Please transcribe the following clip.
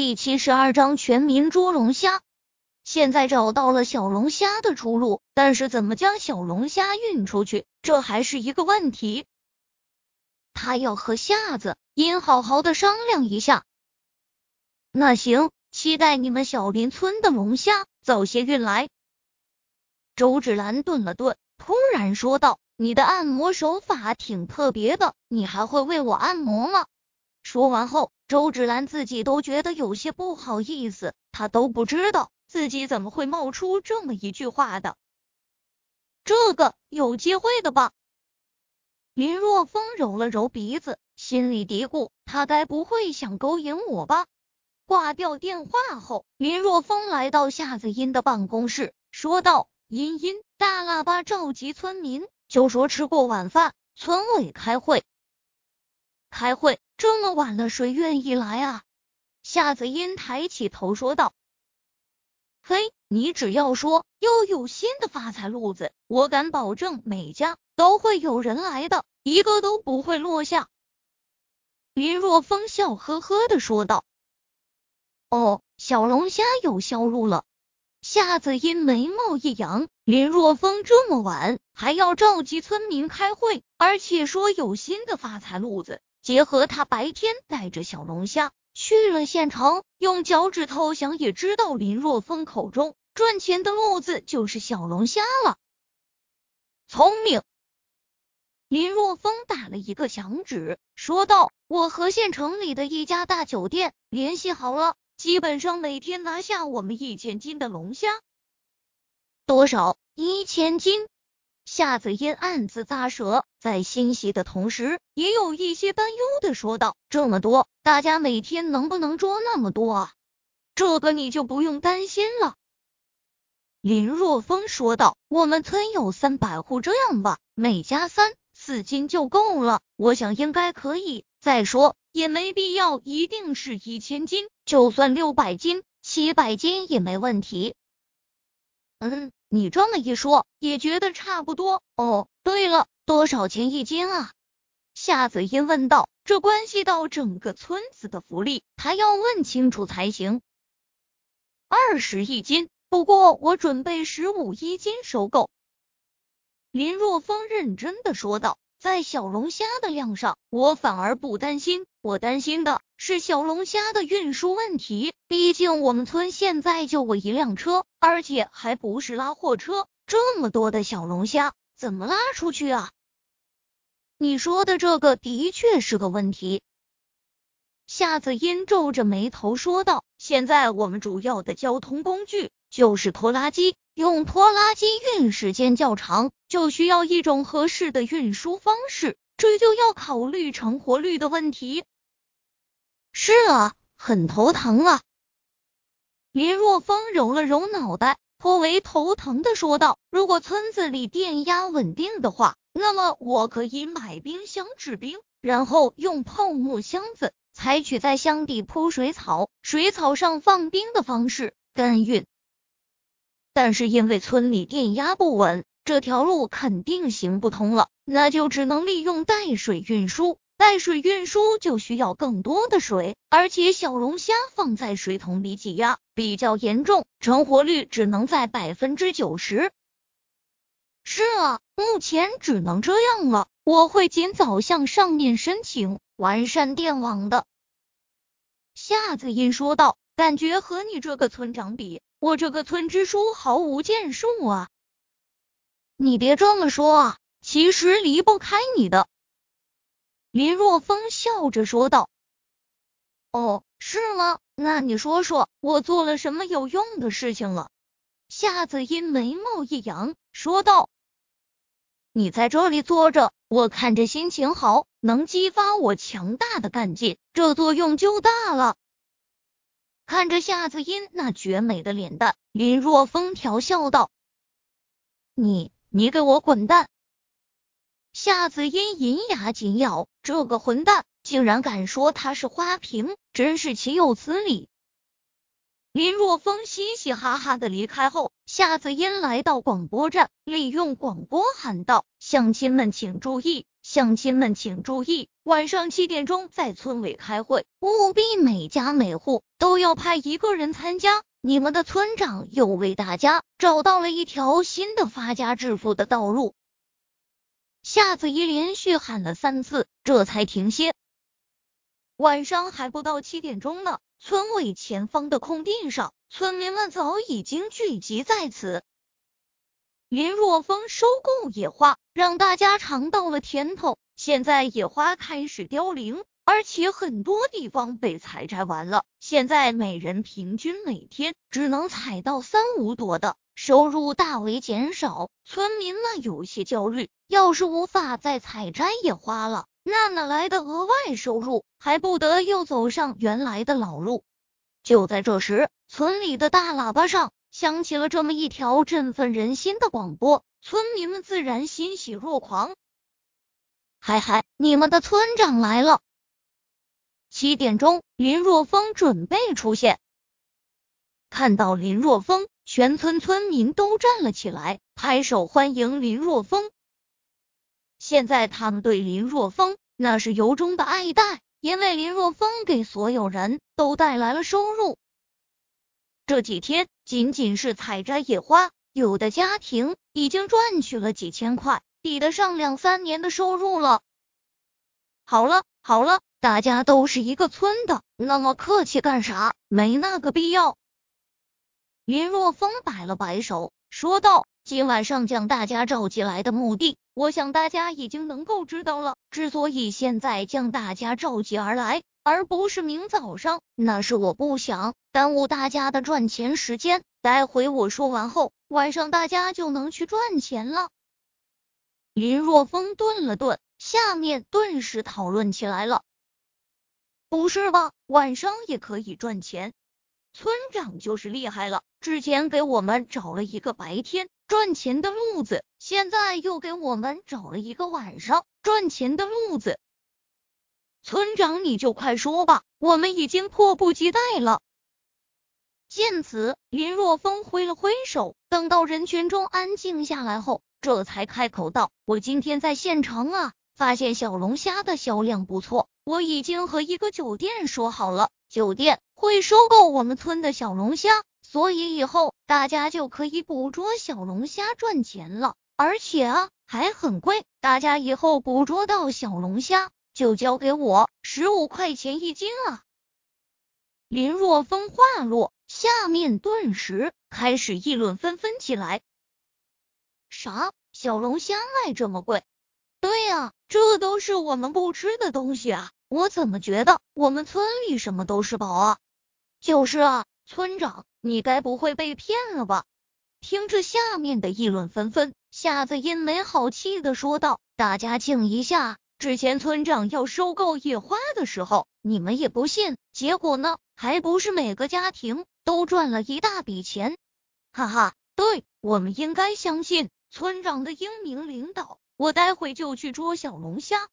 第七十二章全民捉龙虾。现在找到了小龙虾的出路，但是怎么将小龙虾运出去，这还是一个问题。他要和夏子音好好的商量一下。那行，期待你们小林村的龙虾早些运来。周芷兰顿了顿，突然说道：“你的按摩手法挺特别的，你还会为我按摩吗？”说完后。周芷兰自己都觉得有些不好意思，她都不知道自己怎么会冒出这么一句话的。这个有机会的吧？林若风揉了揉鼻子，心里嘀咕：他该不会想勾引我吧？挂掉电话后，林若风来到夏子音的办公室，说道：“茵茵，大喇叭召集村民，就说吃过晚饭，村委开会。开会。”这么晚了，谁愿意来啊？夏子音抬起头说道：“嘿，你只要说又有新的发财路子，我敢保证每家都会有人来的，一个都不会落下。”林若风笑呵呵的说道：“哦，小龙虾有销路了。”夏子音眉毛一扬：“林若风这么晚还要召集村民开会，而且说有新的发财路子。”结合他白天带着小龙虾去了县城，用脚趾头想也知道林若风口中赚钱的路子就是小龙虾了。聪明，林若风打了一个响指，说道：“我和县城里的一家大酒店联系好了，基本上每天拿下我们一千斤的龙虾。多少？一千斤。”夏子嫣暗自咂舌，在欣喜的同时，也有一些担忧的说道：“这么多，大家每天能不能捉那么多啊？”这个你就不用担心了。”林若风说道，“我们村有三百户，这样吧，每家三四斤就够了，我想应该可以。再说，也没必要一定是一千斤，就算六百斤、七百斤也没问题。”嗯。你这么一说，也觉得差不多。哦，对了，多少钱一斤啊？夏子音问道。这关系到整个村子的福利，他要问清楚才行。二十一斤，不过我准备十五一斤收购。林若风认真的说道。在小龙虾的量上，我反而不担心，我担心的是小龙虾的运输问题。毕竟我们村现在就我一辆车，而且还不是拉货车，这么多的小龙虾怎么拉出去啊？你说的这个的确是个问题。夏子音皱着眉头说道：“现在我们主要的交通工具就是拖拉机。”用拖拉机运时间较长，就需要一种合适的运输方式，这就要考虑成活率的问题。是啊，很头疼啊。林若风揉了揉脑袋，颇为头疼的说道：“如果村子里电压稳定的话，那么我可以买冰箱制冰，然后用泡沫箱子，采取在箱底铺水草，水草上放冰的方式干运。”但是因为村里电压不稳，这条路肯定行不通了，那就只能利用带水运输。带水运输就需要更多的水，而且小龙虾放在水桶里挤压比较严重，成活率只能在百分之九十。是啊，目前只能这样了。我会尽早向上面申请完善电网的。夏子音说道，感觉和你这个村长比。我这个村支书毫无建树啊！你别这么说啊，其实离不开你的。林若风笑着说道：“哦，是吗？那你说说我做了什么有用的事情了？”夏子音眉毛一扬，说道：“你在这里坐着，我看着心情好，能激发我强大的干劲，这作用就大了。”看着夏子音那绝美的脸蛋，林若风调笑道：“你，你给我滚蛋！”夏子音银牙紧咬，这个混蛋竟然敢说他是花瓶，真是岂有此理！林若风嘻嘻哈哈的离开后，夏子音来到广播站，利用广播喊道：“乡亲们请注意！”乡亲们请注意，晚上七点钟在村委开会，务必每家每户都要派一个人参加。你们的村长又为大家找到了一条新的发家致富的道路。夏子怡连续喊了三次，这才停歇。晚上还不到七点钟呢，村委前方的空地上，村民们早已经聚集在此。林若风收购野花，让大家尝到了甜头。现在野花开始凋零。而且很多地方被采摘完了，现在每人平均每天只能采到三五朵的，收入大为减少。村民们有些焦虑，要是无法再采摘野花了，那哪来的额外收入？还不得又走上原来的老路？就在这时，村里的大喇叭上响起了这么一条振奋人心的广播，村民们自然欣喜若狂。嗨嗨，你们的村长来了！七点钟，林若风准备出现。看到林若风，全村村民都站了起来，拍手欢迎林若风。现在他们对林若风那是由衷的爱戴，因为林若风给所有人都带来了收入。这几天，仅仅是采摘野花，有的家庭已经赚取了几千块，抵得上两三年的收入了。好了，好了。大家都是一个村的，那么客气干啥？没那个必要。林若风摆了摆手，说道：“今晚上将大家召集来的目的，我想大家已经能够知道了。之所以现在将大家召集而来，而不是明早上，那是我不想耽误大家的赚钱时间。待会我说完后，晚上大家就能去赚钱了。”林若风顿了顿，下面顿时讨论起来了。不是吧？晚上也可以赚钱？村长就是厉害了，之前给我们找了一个白天赚钱的路子，现在又给我们找了一个晚上赚钱的路子。村长，你就快说吧，我们已经迫不及待了。见此，林若风挥了挥手，等到人群中安静下来后，这才开口道：“我今天在县城啊。”发现小龙虾的销量不错，我已经和一个酒店说好了，酒店会收购我们村的小龙虾，所以以后大家就可以捕捉小龙虾赚钱了，而且啊还很贵，大家以后捕捉到小龙虾就交给我十五块钱一斤啊！林若风话落，下面顿时开始议论纷纷起来。啥？小龙虾卖这么贵？对呀，这都是我们不吃的东西啊！我怎么觉得我们村里什么都是宝啊？就是啊，村长，你该不会被骗了吧？听着下面的议论纷纷，夏子音没好气的说道：“大家静一下，之前村长要收购野花的时候，你们也不信，结果呢，还不是每个家庭都赚了一大笔钱？哈哈，对我们应该相信村长的英明领导。”我待会就去捉小龙虾。